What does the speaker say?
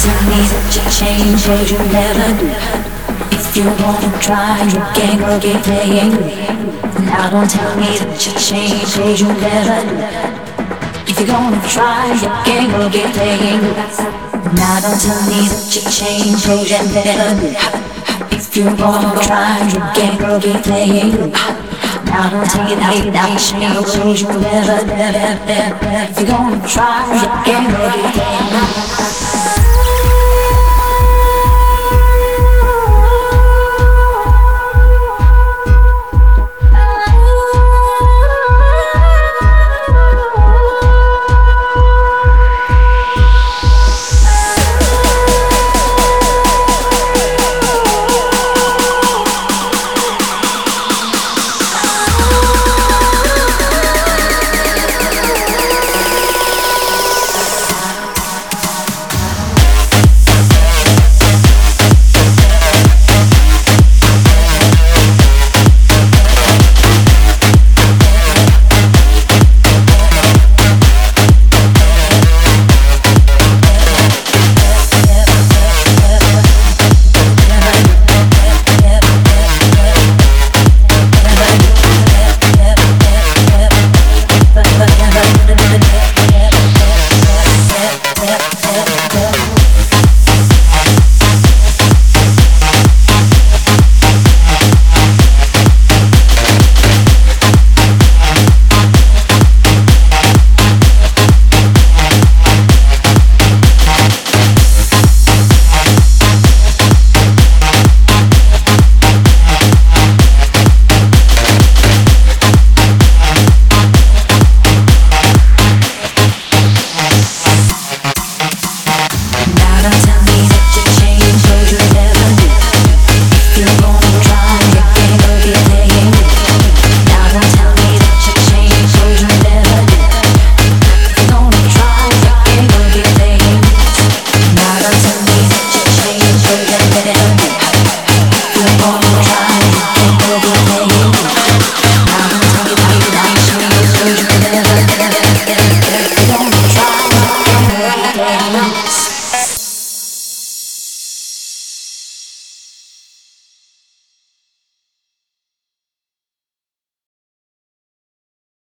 tell me that you change what you never do. If you wanna try, you can go keep playing. Now don't tell me that you change what you never do. If you're gonna try, you can go keep playing. Now don't tell me that you change what you never do. If you wanna try, you can go keep playing. Now don't tell me that you change never, you never do. If you're gonna try, you can go keep playing.